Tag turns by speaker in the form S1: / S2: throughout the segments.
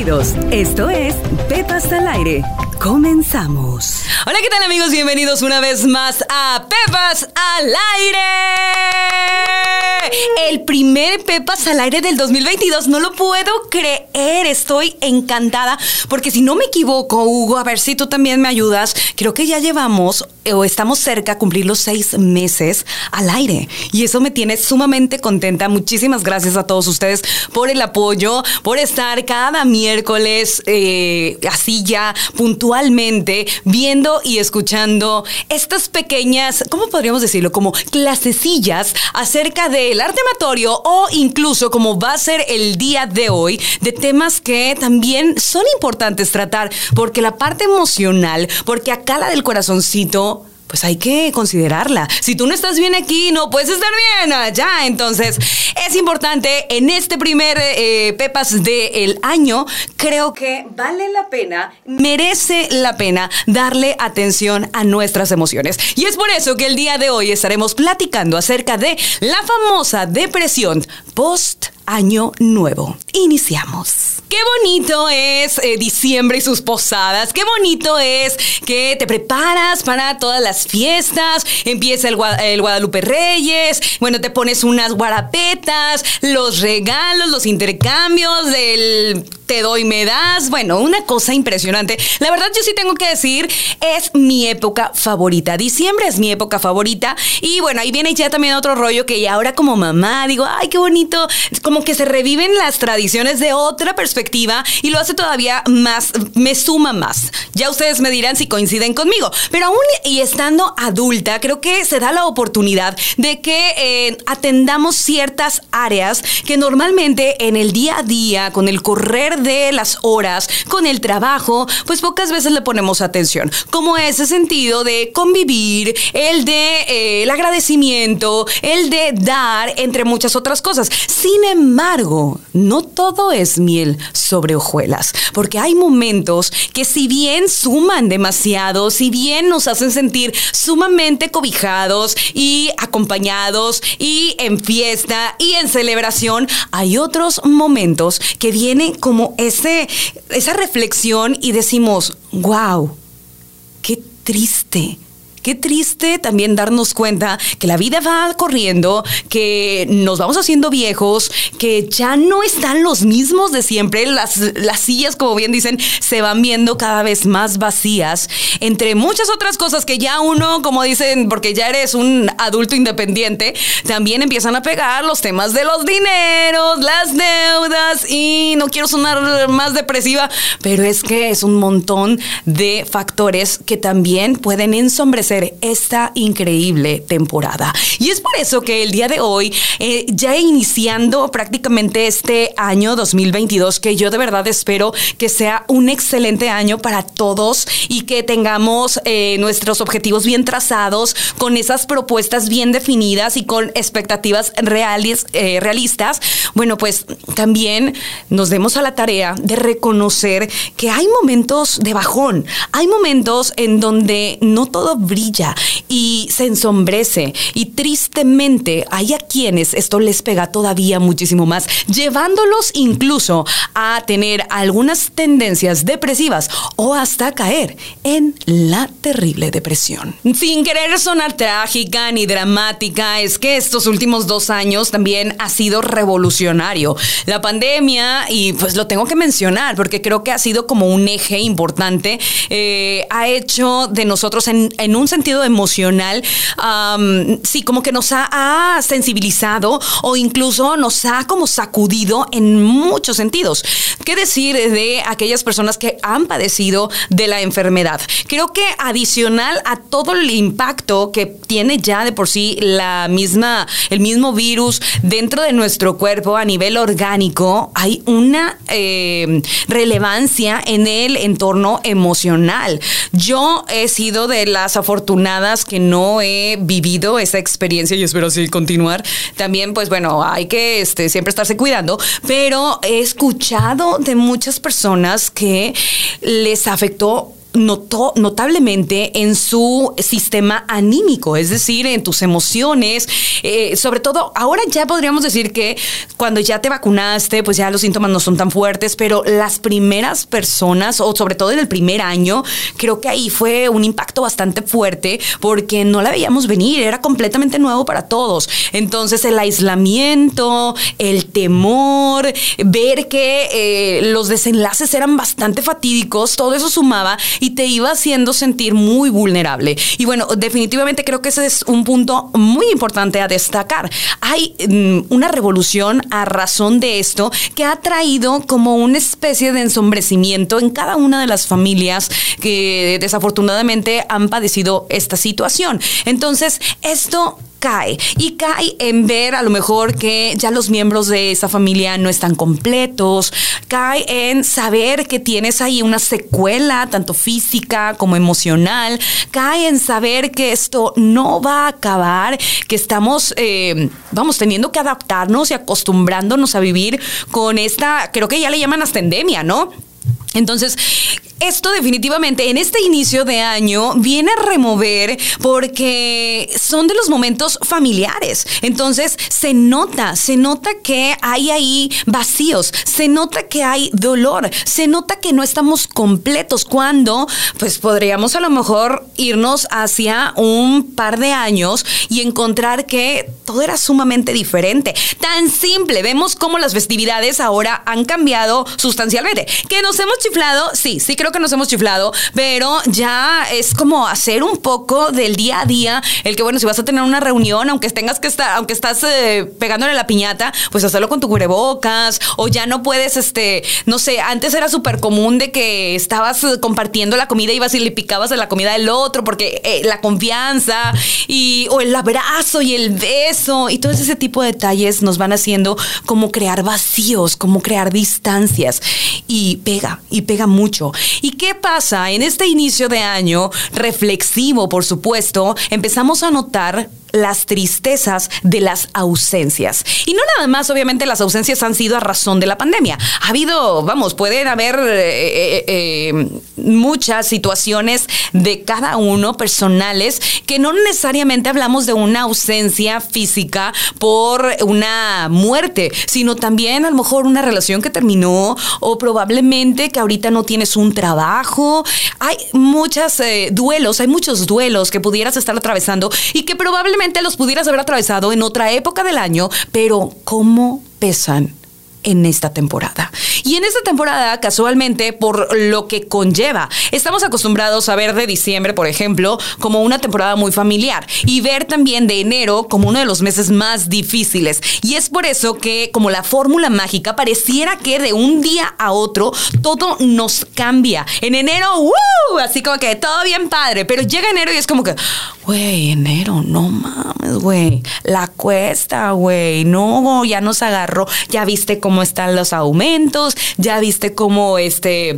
S1: Esto es Pepas al Aire. Comenzamos.
S2: Hola, ¿qué tal amigos? Bienvenidos una vez más a Pepas al Aire. El primer Pepas al Aire del 2022. No lo puedo creer. Estoy encantada. Porque si no me equivoco, Hugo, a ver si tú también me ayudas. Creo que ya llevamos eh, o estamos cerca a cumplir los seis meses al aire. Y eso me tiene sumamente contenta. Muchísimas gracias a todos ustedes por el apoyo, por estar cada miércoles eh, así ya puntualmente viendo y escuchando estas pequeñas, ¿cómo podríamos decirlo? Como clasecillas acerca del arte amatorio o incluso como va a ser el día de hoy de temas que también son importantes tratar porque la parte emocional, porque acá la del corazoncito pues hay que considerarla. Si tú no estás bien aquí, no puedes estar bien allá. Entonces, es importante en este primer eh, Pepas del año, creo que vale la pena, merece la pena darle atención a nuestras emociones. Y es por eso que el día de hoy estaremos platicando acerca de la famosa depresión post año nuevo. Iniciamos. Qué bonito es eh, diciembre y sus posadas. Qué bonito es que te preparas para todas las fiestas. Empieza el, el Guadalupe Reyes. Bueno, te pones unas guarapetas, los regalos, los intercambios del te doy, me das. Bueno, una cosa impresionante. La verdad, yo sí tengo que decir, es mi época favorita. Diciembre es mi época favorita. Y bueno, ahí viene ya también otro rollo que ahora como mamá digo, ay, qué bonito. Como que se reviven las tradiciones de otra perspectiva y lo hace todavía más, me suma más. Ya ustedes me dirán si coinciden conmigo. Pero aún y estando adulta, creo que se da la oportunidad de que eh, atendamos ciertas áreas que normalmente en el día a día, con el correr de las horas, con el trabajo, pues pocas veces le ponemos atención. Como ese sentido de convivir, el de eh, el agradecimiento, el de dar, entre muchas otras cosas. Sin embargo, no todo es miel sobre hojuelas, porque hay momentos que si bien suman demasiado, si bien nos hacen sentir sumamente cobijados y acompañados y en fiesta y en celebración, hay otros momentos que vienen como ese, esa reflexión y decimos, wow, qué triste Qué triste también darnos cuenta que la vida va corriendo, que nos vamos haciendo viejos, que ya no están los mismos de siempre. Las, las sillas, como bien dicen, se van viendo cada vez más vacías, entre muchas otras cosas que ya uno, como dicen, porque ya eres un adulto independiente, también empiezan a pegar los temas de los dineros, las deudas y no quiero sonar más depresiva, pero es que es un montón de factores que también pueden ensombrecer esta increíble temporada. Y es por eso que el día de hoy, eh, ya iniciando prácticamente este año 2022, que yo de verdad espero que sea un excelente año para todos y que tengamos eh, nuestros objetivos bien trazados, con esas propuestas bien definidas y con expectativas reales, eh, realistas, bueno, pues también nos demos a la tarea de reconocer que hay momentos de bajón, hay momentos en donde no todo brilla y se ensombrece. Y tristemente hay a quienes esto les pega todavía muchísimo más, llevándolos incluso a tener algunas tendencias depresivas o hasta caer en la terrible depresión. Sin querer sonar trágica ni dramática, es que estos últimos dos años también ha sido revolucionario. La pandemia, y pues lo tengo que mencionar porque creo que ha sido como un eje importante, eh, ha hecho de nosotros en, en un sentido emocional, sí, como que nos ha, sensibilizado o incluso nos ha como sacudido en muchos sentidos. ¿Qué decir de aquellas personas que han padecido de la enfermedad? Creo que adicional a todo el impacto que tiene ya de por sí la misma, el mismo virus dentro de nuestro cuerpo a nivel orgánico, hay una eh, relevancia en el entorno emocional. Yo he sido de las afortunadas afortunadas que no he vivido esa experiencia y espero así continuar. También, pues bueno, hay que este, siempre estarse cuidando, pero he escuchado de muchas personas que les afectó notablemente en su sistema anímico, es decir, en tus emociones, eh, sobre todo ahora ya podríamos decir que cuando ya te vacunaste, pues ya los síntomas no son tan fuertes, pero las primeras personas, o sobre todo en el primer año, creo que ahí fue un impacto bastante fuerte porque no la veíamos venir, era completamente nuevo para todos. Entonces el aislamiento, el temor, ver que eh, los desenlaces eran bastante fatídicos, todo eso sumaba y te iba haciendo sentir muy vulnerable. Y bueno, definitivamente creo que ese es un punto muy importante a destacar. Hay mm, una revolución a razón de esto que ha traído como una especie de ensombrecimiento en cada una de las familias que desafortunadamente han padecido esta situación. Entonces, esto cae. Y cae en ver a lo mejor que ya los miembros de esa familia no están completos. Cae en saber que tienes ahí una secuela, tanto física como emocional. Cae en saber que esto no va a acabar, que estamos, eh, vamos, teniendo que adaptarnos y acostumbrándonos a vivir con esta, creo que ya le llaman hasta endemia, ¿no? Entonces, esto definitivamente en este inicio de año viene a remover porque son de los momentos familiares. Entonces se nota, se nota que hay ahí vacíos, se nota que hay dolor, se nota que no estamos completos cuando pues podríamos a lo mejor irnos hacia un par de años y encontrar que todo era sumamente diferente. Tan simple, vemos cómo las festividades ahora han cambiado sustancialmente. Que nos hemos chiflado, sí, sí creo que nos hemos chiflado, pero ya es como hacer un poco del día a día, el que bueno, si vas a tener una reunión, aunque tengas que estar, aunque estás eh, pegándole la piñata, pues hacerlo con tu cubrebocas, o ya no puedes, este, no sé, antes era súper común de que estabas eh, compartiendo la comida, ibas y le picabas de la comida del otro, porque eh, la confianza, y, o el abrazo y el beso, y todo ese tipo de detalles nos van haciendo como crear vacíos, como crear distancias, y pega, y pega mucho. ¿Y qué pasa? En este inicio de año, reflexivo, por supuesto, empezamos a notar las tristezas de las ausencias. Y no nada más, obviamente, las ausencias han sido a razón de la pandemia. Ha habido, vamos, pueden haber eh, eh, eh, muchas situaciones de cada uno personales que no necesariamente hablamos de una ausencia física por una muerte, sino también a lo mejor una relación que terminó o probablemente que ahorita no tienes un trabajo. Hay muchos duelos, hay muchos duelos que pudieras estar atravesando y que probablemente los pudieras haber atravesado en otra época del año, pero ¿cómo pesan en esta temporada. Y en esta temporada, casualmente, por lo que conlleva, estamos acostumbrados a ver de diciembre, por ejemplo, como una temporada muy familiar y ver también de enero como uno de los meses más difíciles. Y es por eso que, como la fórmula mágica, pareciera que de un día a otro todo nos cambia. En enero, ¡uh! Así como que todo bien padre, pero llega enero y es como que, güey, enero, no mames, güey, la cuesta, güey, no, ya nos agarró, ya viste cómo cómo están los aumentos, ya viste cómo este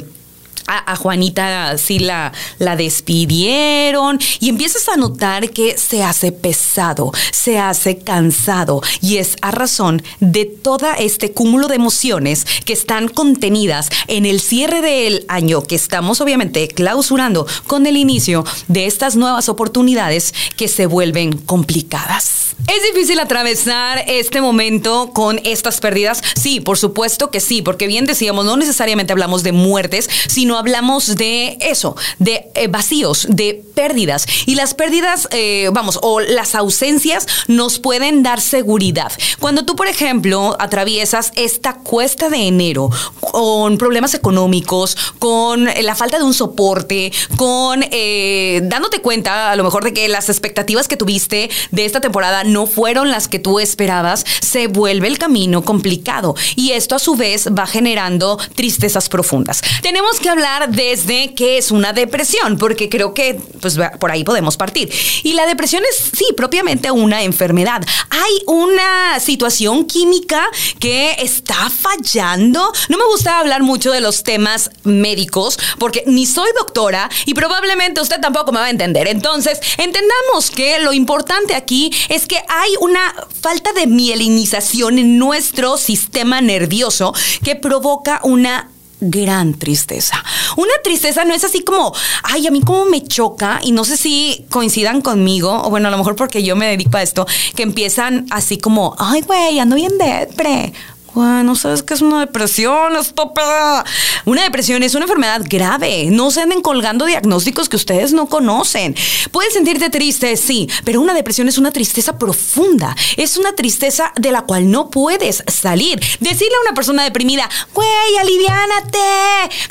S2: a, Juanita sí la, la despidieron y empiezas a notar que se hace pesado, se hace cansado y es a razón de todo este cúmulo de emociones que están contenidas en el cierre del año que estamos obviamente clausurando con el inicio de estas nuevas oportunidades que se vuelven complicadas. ¿Es difícil atravesar este momento con estas pérdidas? Sí, por supuesto que sí, porque bien decíamos, no necesariamente hablamos de muertes, sino hablamos de eso, de eh, vacíos, de pérdidas. Y las pérdidas, eh, vamos, o las ausencias nos pueden dar seguridad. Cuando tú, por ejemplo, atraviesas esta cuesta de enero con problemas económicos, con la falta de un soporte, con eh, dándote cuenta a lo mejor de que las expectativas que tuviste de esta temporada no fueron las que tú esperabas, se vuelve el camino complicado. Y esto a su vez va generando tristezas profundas. Tenemos que hablar desde qué es una depresión, porque creo que pues, por ahí podemos partir. Y la depresión es, sí, propiamente una enfermedad. Hay una situación química que está fallando. No me gusta hablar mucho de los temas médicos, porque ni soy doctora y probablemente usted tampoco me va a entender. Entonces, entendamos que lo importante aquí es que hay una falta de mielinización en nuestro sistema nervioso que provoca una gran tristeza. Una tristeza no es así como, ay, a mí como me choca, y no sé si coincidan conmigo, o bueno, a lo mejor porque yo me dedico a esto, que empiezan así como, ay, güey, ando bien depre no ¿sabes qué es una depresión? Estúpida. Una depresión es una enfermedad grave. No se anden colgando diagnósticos que ustedes no conocen. Puedes sentirte triste, sí, pero una depresión es una tristeza profunda. Es una tristeza de la cual no puedes salir. Decirle a una persona deprimida, güey, aliviánate.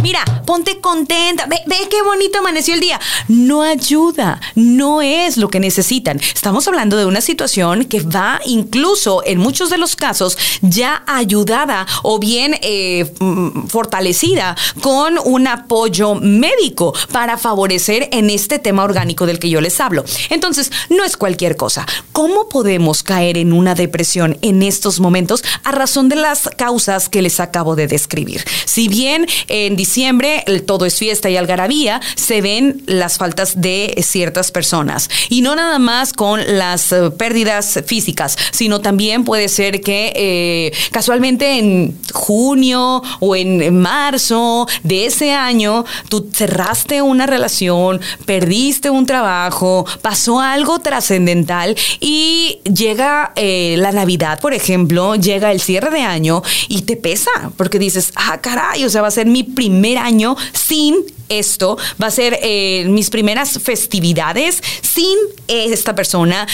S2: Mira, ponte contenta. Ve, ve qué bonito amaneció el día. No ayuda. No es lo que necesitan. Estamos hablando de una situación que va incluso en muchos de los casos ya a ayudada o bien eh, mm, fortalecida con un apoyo médico para favorecer en este tema orgánico del que yo les hablo. Entonces, no es cualquier cosa. ¿Cómo podemos caer en una depresión en estos momentos a razón de las causas que les acabo de describir? Si bien en diciembre todo es fiesta y algarabía, se ven las faltas de ciertas personas. Y no nada más con las eh, pérdidas físicas, sino también puede ser que eh, casualmente en junio o en marzo de ese año tú cerraste una relación, perdiste un trabajo, pasó algo trascendental y llega eh, la Navidad, por ejemplo, llega el cierre de año y te pesa porque dices, ah, caray, o sea, va a ser mi primer año sin esto, va a ser eh, mis primeras festividades sin esta persona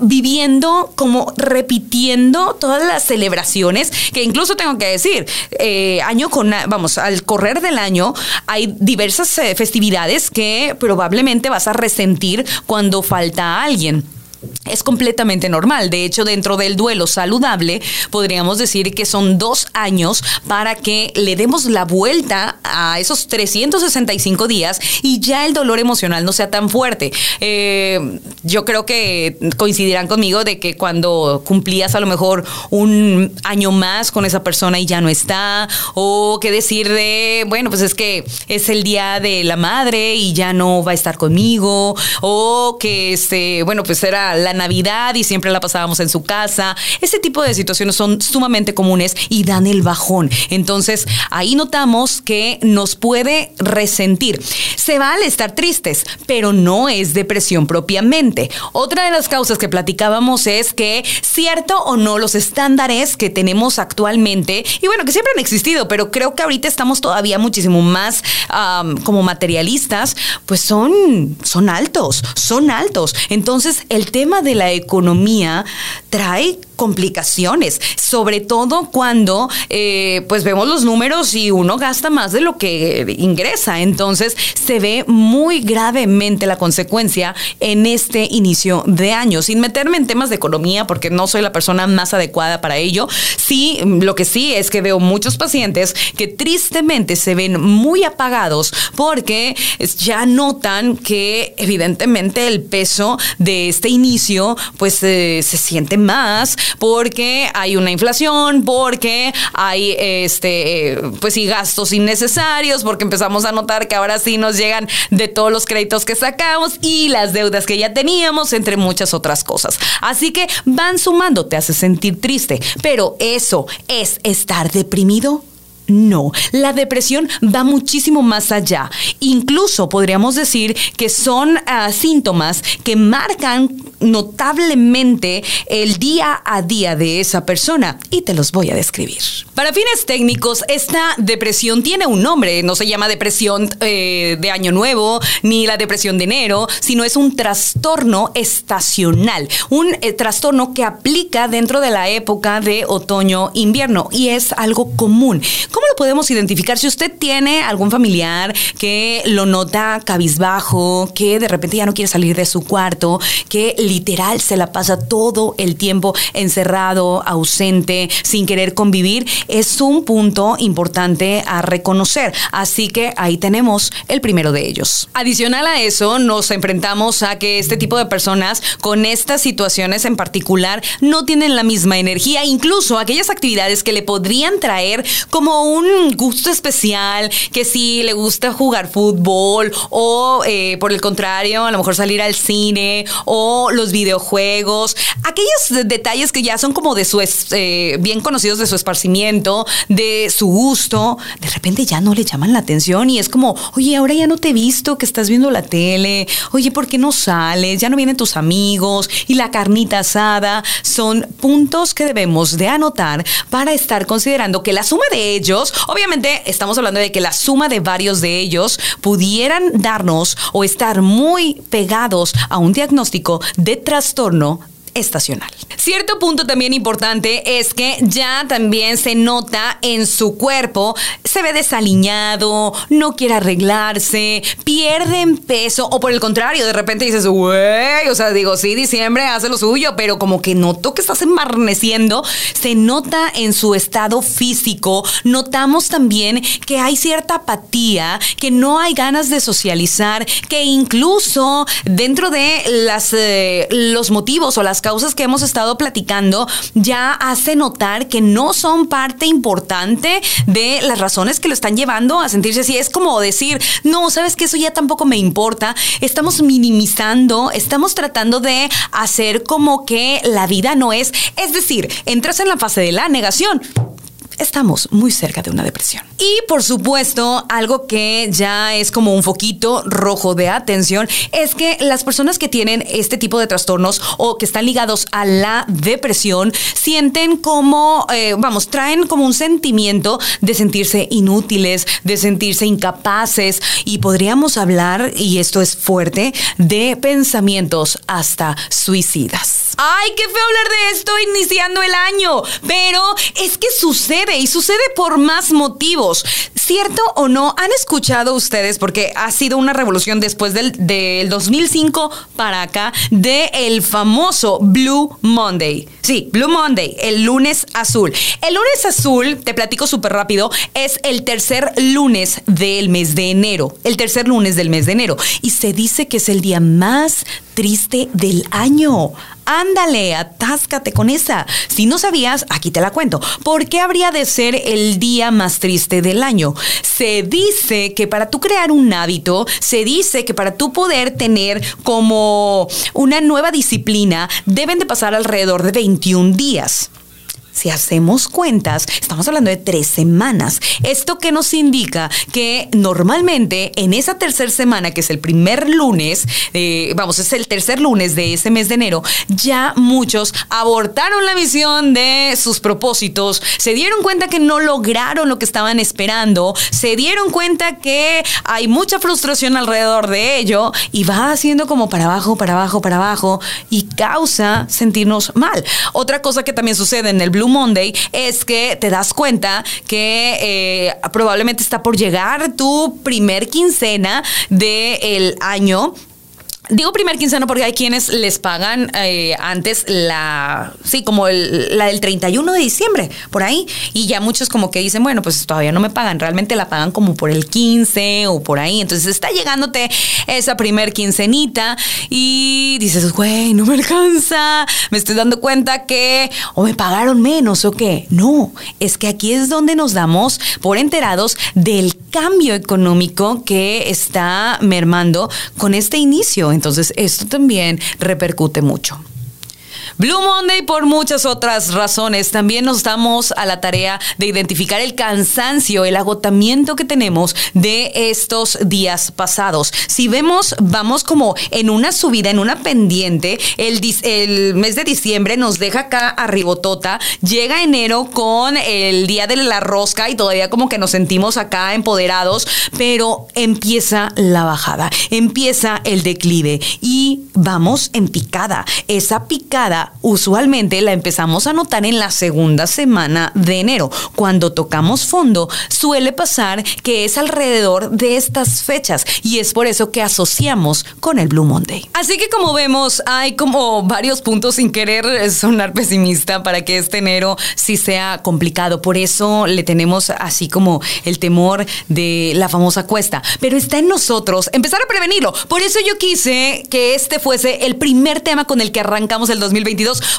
S2: viviendo como repitiendo todas las celebraciones que incluso tengo que decir eh, año con vamos al correr del año hay diversas eh, festividades que probablemente vas a resentir cuando falta alguien es completamente normal. De hecho, dentro del duelo saludable, podríamos decir que son dos años para que le demos la vuelta a esos 365 días y ya el dolor emocional no sea tan fuerte. Eh, yo creo que coincidirán conmigo de que cuando cumplías a lo mejor un año más con esa persona y ya no está, o que decir de, bueno, pues es que es el día de la madre y ya no va a estar conmigo, o que, este, bueno, pues era la Navidad y siempre la pasábamos en su casa. Ese tipo de situaciones son sumamente comunes y dan el bajón. Entonces, ahí notamos que nos puede resentir. Se vale estar tristes, pero no es depresión propiamente. Otra de las causas que platicábamos es que, cierto o no, los estándares que tenemos actualmente, y bueno, que siempre han existido, pero creo que ahorita estamos todavía muchísimo más como materialistas, pues son, son altos, son altos. Entonces, el tema de la economía trae complicaciones, sobre todo cuando eh, pues vemos los números y uno gasta más de lo que ingresa. Entonces se ve muy gravemente la consecuencia en este inicio de año, sin meterme en temas de economía porque no soy la persona más adecuada para ello. Sí, lo que sí es que veo muchos pacientes que tristemente se ven muy apagados porque ya notan que evidentemente el peso de este inicio pues eh, se siente más porque hay una inflación, porque hay este, pues sí, gastos innecesarios, porque empezamos a notar que ahora sí nos llegan de todos los créditos que sacamos y las deudas que ya teníamos, entre muchas otras cosas. Así que van sumando, te hace sentir triste, pero eso es estar deprimido. No, la depresión va muchísimo más allá. Incluso podríamos decir que son ah, síntomas que marcan notablemente el día a día de esa persona y te los voy a describir. Para fines técnicos, esta depresión tiene un nombre, no se llama depresión eh, de año nuevo ni la depresión de enero, sino es un trastorno estacional, un eh, trastorno que aplica dentro de la época de otoño-invierno y es algo común. ¿Cómo lo podemos identificar? Si usted tiene algún familiar que lo nota cabizbajo, que de repente ya no quiere salir de su cuarto, que literal se la pasa todo el tiempo encerrado, ausente, sin querer convivir, es un punto importante a reconocer. Así que ahí tenemos el primero de ellos. Adicional a eso, nos enfrentamos a que este tipo de personas con estas situaciones en particular no tienen la misma energía, incluso aquellas actividades que le podrían traer como un gusto especial, que si le gusta jugar fútbol o eh, por el contrario, a lo mejor salir al cine o los videojuegos, aquellos detalles que ya son como de su, eh, bien conocidos de su esparcimiento, de su gusto, de repente ya no le llaman la atención y es como, oye, ahora ya no te he visto que estás viendo la tele, oye, ¿por qué no sales? Ya no vienen tus amigos y la carnita asada son puntos que debemos de anotar para estar considerando que la suma de obviamente estamos hablando de que la suma de varios de ellos pudieran darnos o estar muy pegados a un diagnóstico de trastorno estacional. Cierto punto también importante es que ya también se nota en su cuerpo, se ve desaliñado, no quiere arreglarse, pierden peso o por el contrario, de repente dices, güey, o sea, digo, sí, diciembre hace lo suyo, pero como que noto que estás embarneciendo, se nota en su estado físico, notamos también que hay cierta apatía, que no hay ganas de socializar, que incluso dentro de las, eh, los motivos o las causas que hemos estado platicando ya hace notar que no son parte importante de las razones que lo están llevando a sentirse así. Es como decir, no, sabes que eso ya tampoco me importa. Estamos minimizando, estamos tratando de hacer como que la vida no es. Es decir, entras en la fase de la negación estamos muy cerca de una depresión. Y por supuesto, algo que ya es como un foquito rojo de atención es que las personas que tienen este tipo de trastornos o que están ligados a la depresión sienten como, eh, vamos, traen como un sentimiento de sentirse inútiles, de sentirse incapaces y podríamos hablar, y esto es fuerte, de pensamientos hasta suicidas. Ay, qué feo hablar de esto iniciando el año, pero es que sucede y sucede por más motivos. ¿Cierto o no? ¿Han escuchado ustedes, porque ha sido una revolución después del, 2005 para acá, de el famoso Blue Monday? Sí, Blue Monday, el lunes azul. El lunes azul, te platico súper rápido, es el tercer lunes del mes de enero. El tercer lunes del mes de enero. Y se dice que es el día más triste del año. Ándale, atáscate con esa. Si no sabías, aquí te la cuento. ¿Por qué habría de ser el día más triste del año? Se dice que para tú crear un hábito, se dice que para tú poder tener como una nueva disciplina, deben de pasar alrededor de 21 días. Si hacemos cuentas, estamos hablando de tres semanas. Esto que nos indica que normalmente en esa tercera semana, que es el primer lunes, eh, vamos, es el tercer lunes de ese mes de enero, ya muchos abortaron la visión de sus propósitos, se dieron cuenta que no lograron lo que estaban esperando, se dieron cuenta que hay mucha frustración alrededor de ello y va haciendo como para abajo, para abajo, para abajo y causa sentirnos mal. Otra cosa que también sucede en el Monday es que te das cuenta que eh, probablemente está por llegar tu primer quincena del año Digo primer quincena porque hay quienes les pagan eh, antes la, sí, como la del 31 de diciembre, por ahí. Y ya muchos como que dicen, bueno, pues todavía no me pagan, realmente la pagan como por el 15 o por ahí. Entonces está llegándote esa primer quincenita y dices, güey, no me alcanza, me estoy dando cuenta que o me pagaron menos o qué. No, es que aquí es donde nos damos por enterados del cambio económico que está mermando con este inicio. Entonces, esto también repercute mucho. Blue Monday por muchas otras razones. También nos damos a la tarea de identificar el cansancio, el agotamiento que tenemos de estos días pasados. Si vemos, vamos como en una subida, en una pendiente, el, el mes de diciembre nos deja acá arribotota, llega enero con el día de la rosca y todavía como que nos sentimos acá empoderados, pero empieza la bajada, empieza el declive y vamos en picada. Esa picada usualmente la empezamos a notar en la segunda semana de enero. Cuando tocamos fondo, suele pasar que es alrededor de estas fechas y es por eso que asociamos con el Blue Monday. Así que como vemos, hay como varios puntos sin querer sonar pesimista para que este enero sí sea complicado. Por eso le tenemos así como el temor de la famosa cuesta. Pero está en nosotros empezar a prevenirlo. Por eso yo quise que este fuese el primer tema con el que arrancamos el 2020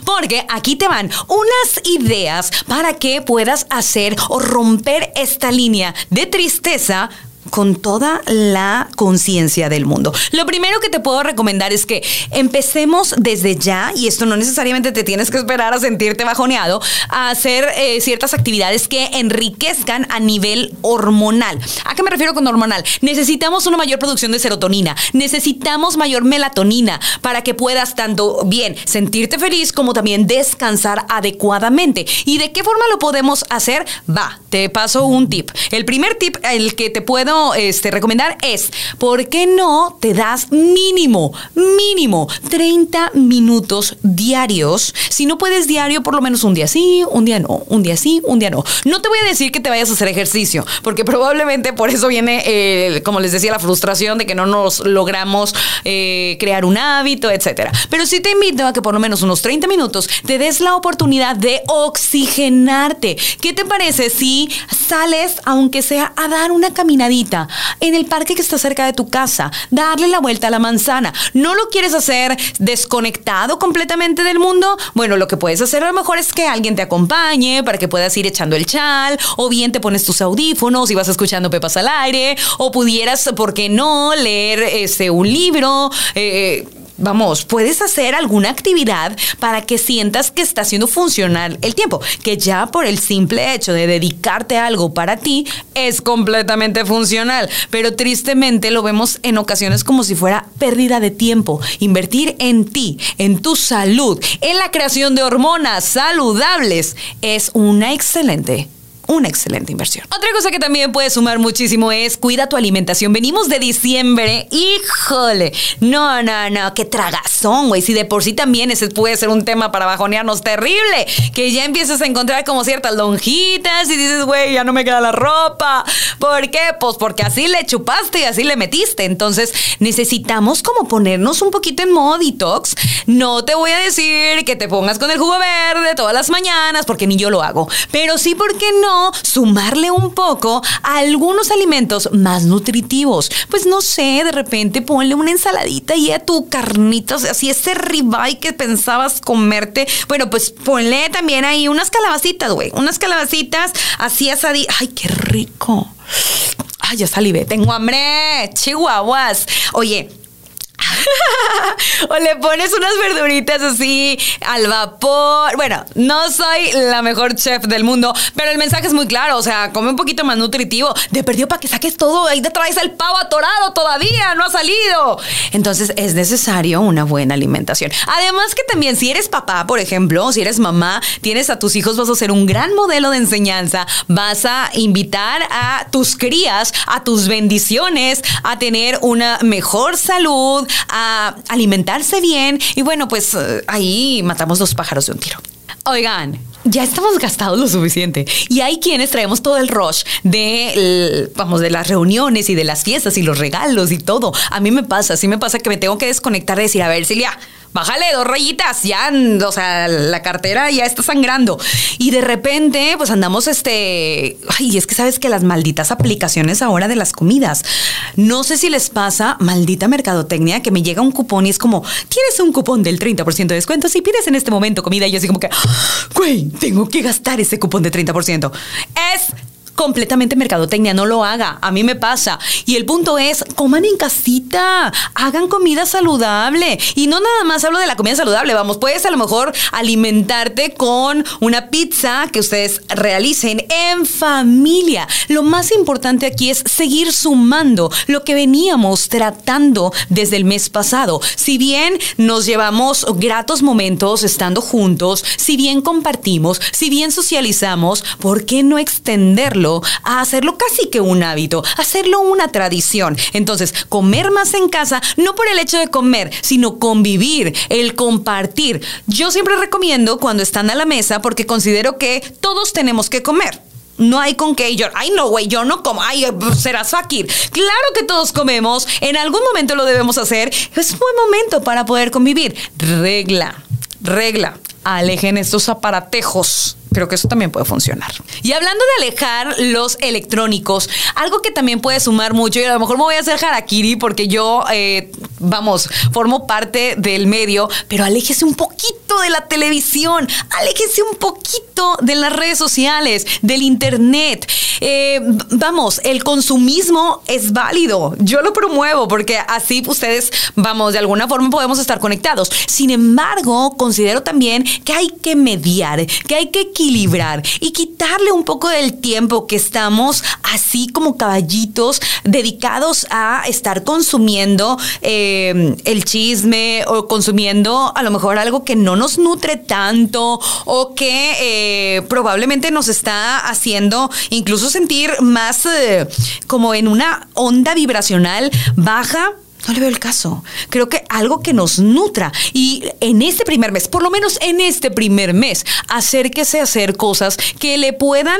S2: porque aquí te van unas ideas para que puedas hacer o romper esta línea de tristeza con toda la conciencia del mundo. Lo primero que te puedo recomendar es que empecemos desde ya, y esto no necesariamente te tienes que esperar a sentirte bajoneado, a hacer eh, ciertas actividades que enriquezcan a nivel hormonal. ¿A qué me refiero con hormonal? Necesitamos una mayor producción de serotonina, necesitamos mayor melatonina para que puedas tanto bien sentirte feliz como también descansar adecuadamente. ¿Y de qué forma lo podemos hacer? Va, te paso un tip. El primer tip, el que te puedo este, recomendar es, ¿por qué no te das mínimo, mínimo 30 minutos diarios? Si no puedes diario, por lo menos un día sí, un día no, un día sí, un día no. No te voy a decir que te vayas a hacer ejercicio, porque probablemente por eso viene, eh, como les decía, la frustración de que no nos logramos eh, crear un hábito, etcétera. Pero sí te invito a que por lo menos unos 30 minutos te des la oportunidad de oxigenarte. ¿Qué te parece si sales, aunque sea a dar una caminadita? En el parque que está cerca de tu casa, darle la vuelta a la manzana. ¿No lo quieres hacer desconectado completamente del mundo? Bueno, lo que puedes hacer a lo mejor es que alguien te acompañe para que puedas ir echando el chal, o bien te pones tus audífonos y vas escuchando Pepas al aire, o pudieras, ¿por qué no?, leer este, un libro. Eh, vamos, puedes hacer alguna actividad para que sientas que está siendo funcional el tiempo, que ya por el simple hecho de dedicarte a algo para ti es completamente funcional, pero tristemente lo vemos en ocasiones como si fuera pérdida de tiempo. Invertir en ti, en tu salud, en la creación de hormonas saludables es una excelente una excelente inversión. Otra cosa que también puede sumar muchísimo es cuida tu alimentación. Venimos de diciembre, híjole, no, no, no, qué tragazón, güey. Si de por sí también ese puede ser un tema para bajonearnos terrible, que ya empiezas a encontrar como ciertas lonjitas y dices, güey, ya no me queda la ropa. ¿Por qué? Pues porque así le chupaste y así le metiste. Entonces necesitamos como ponernos un poquito en modo detox. No te voy a decir que te pongas con el jugo verde todas las mañanas, porque ni yo lo hago. Pero sí, ¿por qué no? Sumarle un poco a algunos alimentos más nutritivos. Pues no sé, de repente ponle una ensaladita y a tu carnita, así ese ribeye que pensabas comerte. Bueno, pues ponle también ahí unas calabacitas, güey. Unas calabacitas así asaditas. ¡Ay, qué rico! ¡Ay, ya salivé! Tengo hambre. Chihuahuas. Oye, o le pones unas verduritas así al vapor. Bueno, no soy la mejor chef del mundo, pero el mensaje es muy claro. O sea, come un poquito más nutritivo. De perdió para que saques todo. Ahí te traes el pavo atorado todavía, no ha salido. Entonces es necesario una buena alimentación. Además que también si eres papá, por ejemplo, si eres mamá, tienes a tus hijos, vas a ser un gran modelo de enseñanza. Vas a invitar a tus crías, a tus bendiciones, a tener una mejor salud, a alimentarse bien y bueno, pues eh, ahí matamos dos pájaros de un tiro. Oigan, ya estamos gastados lo suficiente. Y hay quienes traemos todo el rush de, vamos, de las reuniones y de las fiestas y los regalos y todo. A mí me pasa, sí me pasa que me tengo que desconectar y decir, a ver, Silvia, bájale dos rayitas, ya, o sea, la cartera ya está sangrando. Y de repente, pues andamos este, ay, es que sabes que las malditas aplicaciones ahora de las comidas, no sé si les pasa, maldita mercadotecnia, que me llega un cupón y es como, tienes un cupón del 30% de descuento si pides en este momento comida y yo así como que, güey, tengo que gastar ese cupón de 30%. Es completamente mercadotecnia, no lo haga. A mí me pasa. Y el punto es, coman en casita, hagan comida saludable. Y no nada más hablo de la comida saludable, vamos, puedes a lo mejor alimentarte con una pizza que ustedes realicen en familia. Lo más importante aquí es seguir sumando lo que veníamos tratando desde el mes pasado. Si bien nos llevamos gratos momentos estando juntos, si bien compartimos, si bien socializamos, ¿por qué no extenderlo? A hacerlo casi que un hábito, hacerlo una tradición. Entonces, comer más en casa, no por el hecho de comer, sino convivir, el compartir. Yo siempre recomiendo cuando están a la mesa porque considero que todos tenemos que comer. No hay con qué yo, ay no, güey, yo no como, ay, serás fakir. Claro que todos comemos, en algún momento lo debemos hacer. Es buen momento para poder convivir. Regla, regla, alejen estos aparatejos Creo que eso también puede funcionar. Y hablando de alejar los electrónicos, algo que también puede sumar mucho, y a lo mejor me voy a hacer harakiri porque yo, eh, vamos, formo parte del medio, pero aléjese un poquito de la televisión, aléjese un poquito de las redes sociales, del internet. Eh, vamos, el consumismo es válido. Yo lo promuevo porque así ustedes, vamos, de alguna forma podemos estar conectados. Sin embargo, considero también que hay que mediar, que hay que equilibrar y quitarle un poco del tiempo que estamos así como caballitos dedicados a estar consumiendo eh, el chisme o consumiendo a lo mejor algo que no nos nutre tanto o que eh, probablemente nos está haciendo incluso sentir más eh, como en una onda vibracional baja no le veo el caso. Creo que algo que nos nutra. Y en este primer mes, por lo menos en este primer mes, acérquese a hacer cosas que le puedan,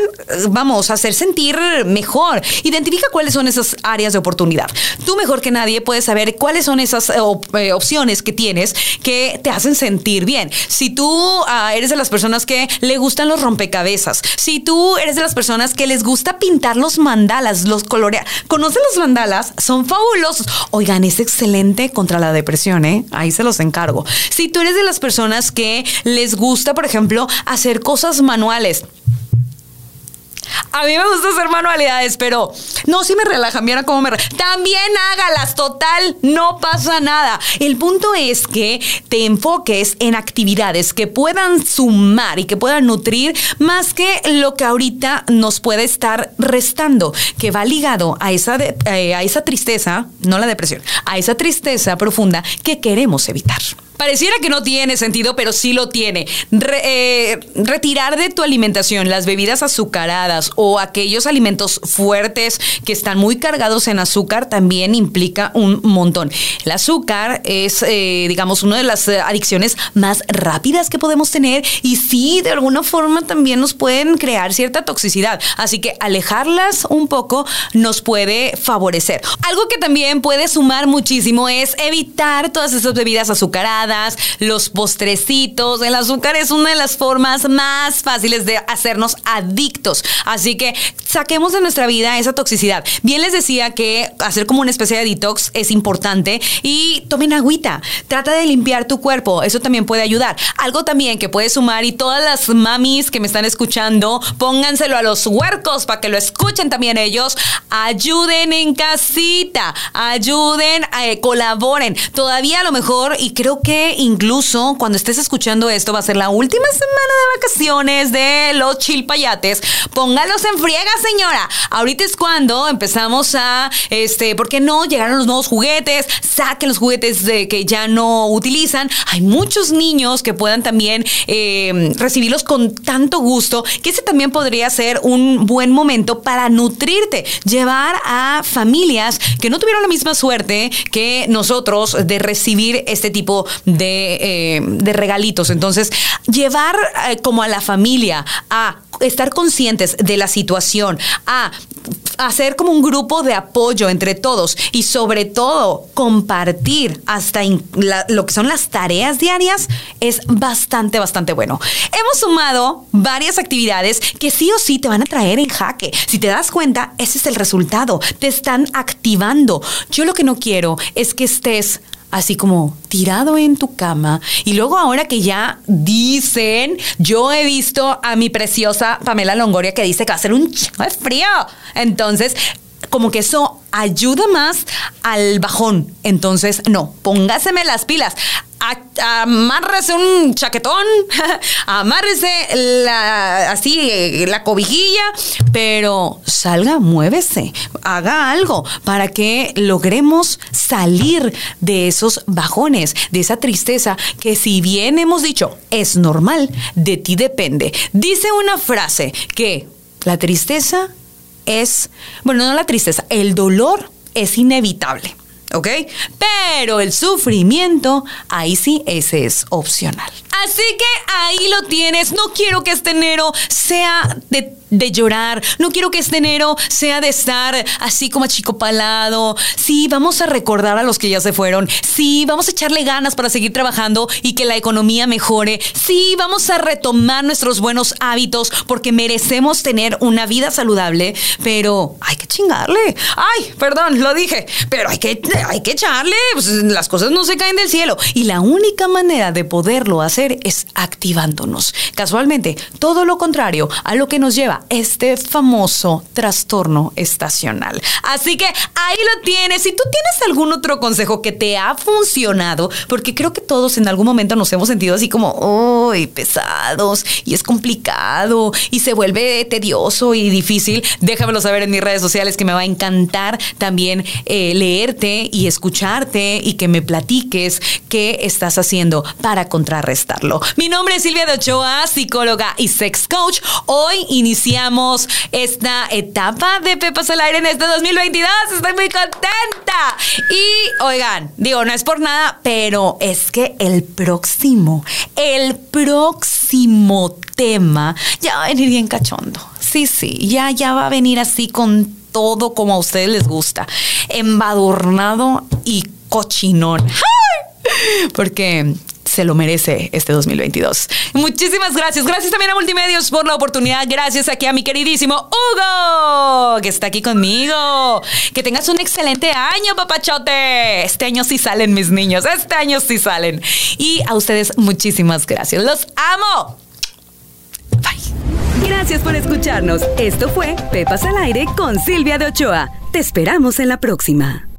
S2: vamos, hacer sentir mejor. Identifica cuáles son esas áreas de oportunidad. Tú mejor que nadie puedes saber cuáles son esas eh, eh, opciones que tienes que te hacen sentir bien. Si tú ah, eres de las personas que le gustan los rompecabezas, si tú eres de las personas que les gusta pintar los mandalas, los colorear, ¿conocen los mandalas? Son fabulosos. Oigan, es excelente contra la depresión, ¿eh? Ahí se los encargo. Si tú eres de las personas que les gusta, por ejemplo, hacer cosas manuales, a mí me gusta hacer manualidades, pero no, si me relajan, mira cómo me relajan. También hágalas, total, no pasa nada. El punto es que te enfoques en actividades que puedan sumar y que puedan nutrir más que lo que ahorita nos puede estar restando, que va ligado a esa, eh, a esa tristeza, no la depresión, a esa tristeza profunda que queremos evitar. Pareciera que no tiene sentido, pero sí lo tiene. Eh, retirar de tu alimentación las bebidas azucaradas o aquellos alimentos fuertes que están muy cargados en azúcar también implica un montón. El azúcar es, eh, digamos, una de las adicciones más rápidas que podemos tener y sí, de alguna forma también nos pueden crear cierta toxicidad. Así que alejarlas un poco nos puede favorecer. Algo que también puede sumar muchísimo es evitar todas esas bebidas azucaradas los postrecitos. El azúcar es una de las formas más fáciles de hacernos adictos. Así que saquemos de nuestra vida esa toxicidad. Bien les decía que hacer como una especie de detox es importante y tomen agüita. Trata de limpiar tu cuerpo. Eso también puede ayudar. Algo también que puede sumar y todas las mamis que me están escuchando, pónganselo a los huercos para que lo escuchen también ellos. Ayuden en casita. Ayuden, eh, colaboren. Todavía a lo mejor, y creo que incluso cuando estés escuchando esto va a ser la última semana de vacaciones de los chilpayates. Póngalos en friega, señora. Ahorita es cuando empezamos a, este, ¿por qué no? Llegaron los nuevos juguetes, saquen los juguetes de que ya no utilizan. Hay muchos niños que puedan también eh, recibirlos con tanto gusto, que ese también podría ser un buen momento para nutrirte, llevar a familias que no tuvieron la misma suerte que nosotros de recibir este tipo de, de regalitos. Entonces, llevar eh, como a la familia a estar conscientes de la situación, a hacer como un grupo de apoyo entre todos y sobre todo compartir hasta lo que son las tareas diarias es bastante, bastante bueno. Hemos sumado varias actividades que sí o sí te van a traer en jaque. Si te das cuenta, ese es el resultado. Te están activando. Yo lo que no quiero es que estés así como tirado en tu cama. Y luego ahora que ya dicen, yo he visto a mi preciosa Pamela Longoria que dice que va a ser un frío. Entonces, como que eso ayuda más al bajón. Entonces, no, póngaseme las pilas amárrese un chaquetón, amárrese así la cobijilla, pero salga, muévese, haga algo para que logremos salir de esos bajones, de esa tristeza que si bien hemos dicho es normal, de ti depende. Dice una frase que la tristeza es, bueno, no la tristeza, el dolor es inevitable. ¿ok? Pero el sufrimiento, ahí sí, ese es opcional. Así que ahí lo tienes. No quiero que este enero sea de de llorar. No quiero que este enero sea de estar así como achicopalado. Sí, vamos a recordar a los que ya se fueron. Sí, vamos a echarle ganas para seguir trabajando y que la economía mejore. Sí, vamos a retomar nuestros buenos hábitos porque merecemos tener una vida saludable, pero hay que chingarle. Ay, perdón, lo dije, pero hay que, hay que echarle. Pues, las cosas no se caen del cielo. Y la única manera de poderlo hacer es activándonos. Casualmente, todo lo contrario a lo que nos lleva este famoso trastorno estacional. Así que ahí lo tienes. Si tú tienes algún otro consejo que te ha funcionado, porque creo que todos en algún momento nos hemos sentido así como, uy, pesados y es complicado y se vuelve tedioso y difícil, déjamelo saber en mis redes sociales que me va a encantar también eh, leerte y escucharte y que me platiques qué estás haciendo para contrarrestarlo. Mi nombre es Silvia de Ochoa, psicóloga y sex coach. Hoy iniciamos esta etapa de Pepas al Aire en este 2022. Estoy muy contenta. Y oigan, digo, no es por nada, pero es que el próximo, el próximo tema ya va a venir bien cachondo. Sí, sí, ya, ya va a venir así con todo como a ustedes les gusta. Embadurnado y cochinón. Porque se lo merece este 2022. Muchísimas gracias. Gracias también a Multimedios por la oportunidad. Gracias aquí a mi queridísimo Hugo, que está aquí conmigo. Que tengas un excelente año, papachote. Este año sí salen mis niños. Este año sí salen. Y a ustedes muchísimas gracias. Los amo.
S1: Bye. Gracias por escucharnos. Esto fue Pepas al Aire con Silvia de Ochoa. Te esperamos en la próxima.